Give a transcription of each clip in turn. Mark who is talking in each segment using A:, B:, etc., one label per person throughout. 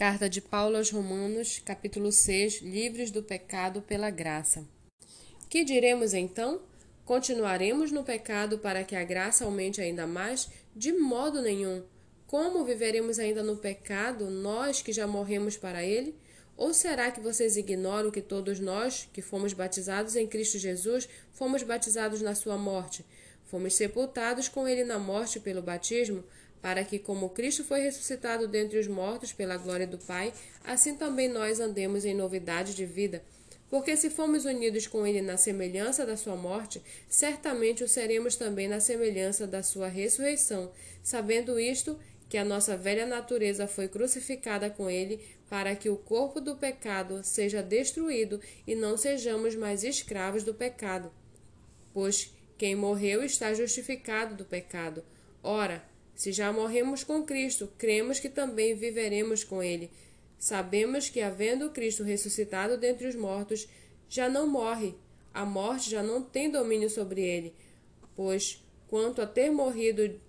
A: Carta de Paulo aos Romanos, capítulo 6, livres do pecado pela graça. Que diremos então? Continuaremos no pecado para que a graça aumente ainda mais? De modo nenhum. Como viveremos ainda no pecado, nós que já morremos para ele? Ou será que vocês ignoram que todos nós, que fomos batizados em Cristo Jesus, fomos batizados na sua morte? Fomos sepultados com ele na morte pelo batismo, para que, como Cristo foi ressuscitado dentre os mortos pela glória do Pai, assim também nós andemos em novidade de vida. Porque se fomos unidos com ele na semelhança da sua morte, certamente o seremos também na semelhança da sua ressurreição, sabendo isto, que a nossa velha natureza foi crucificada com ele, para que o corpo do pecado seja destruído e não sejamos mais escravos do pecado. Pois quem morreu está justificado do pecado. Ora, se já morremos com Cristo, cremos que também viveremos com Ele. Sabemos que, havendo Cristo ressuscitado dentre os mortos, já não morre, a morte já não tem domínio sobre ele, pois, quanto a ter morrido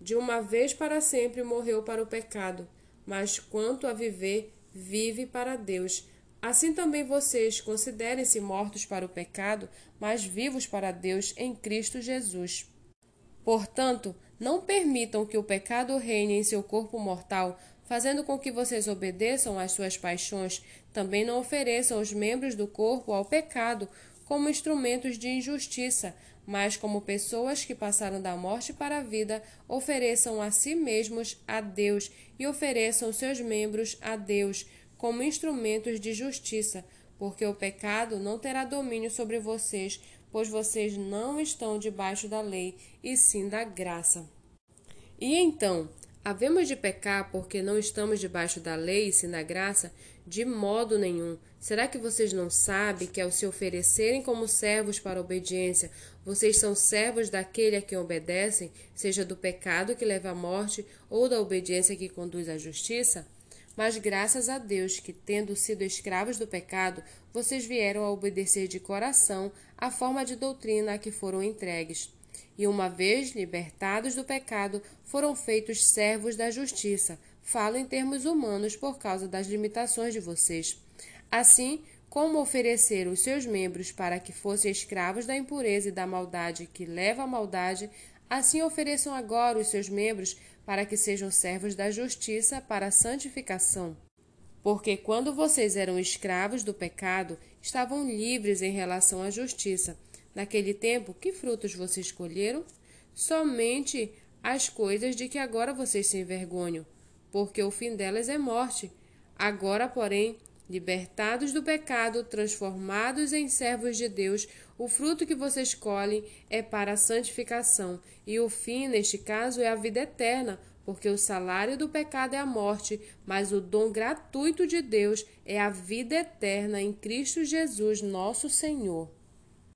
A: de uma vez para sempre, morreu para o pecado, mas quanto a viver, vive para Deus. Assim também vocês considerem-se mortos para o pecado, mas vivos para Deus em Cristo Jesus. Portanto, não permitam que o pecado reine em seu corpo mortal, fazendo com que vocês obedeçam às suas paixões. Também não ofereçam os membros do corpo ao pecado como instrumentos de injustiça, mas como pessoas que passaram da morte para a vida, ofereçam a si mesmos a Deus e ofereçam seus membros a Deus como instrumentos de justiça, porque o pecado não terá domínio sobre vocês, pois vocês não estão debaixo da lei, e sim da graça. E então, havemos de pecar porque não estamos debaixo da lei, e sim da graça? De modo nenhum. Será que vocês não sabem que ao se oferecerem como servos para a obediência, vocês são servos daquele a quem obedecem, seja do pecado que leva à morte ou da obediência que conduz à justiça? Mas graças a Deus que, tendo sido escravos do pecado, vocês vieram a obedecer de coração a forma de doutrina a que foram entregues. E uma vez libertados do pecado, foram feitos servos da justiça. Falo em termos humanos por causa das limitações de vocês. Assim, como ofereceram os seus membros para que fossem escravos da impureza e da maldade que leva à maldade, assim ofereçam agora os seus membros para que sejam servos da justiça para a santificação. Porque quando vocês eram escravos do pecado, estavam livres em relação à justiça. Naquele tempo, que frutos vocês colheram? Somente as coisas de que agora vocês se envergonham, porque o fim delas é morte. Agora, porém, Libertados do pecado, transformados em servos de Deus, o fruto que vocês colhem é para a santificação, e o fim, neste caso, é a vida eterna, porque o salário do pecado é a morte, mas o dom gratuito de Deus é a vida eterna em Cristo Jesus, nosso Senhor.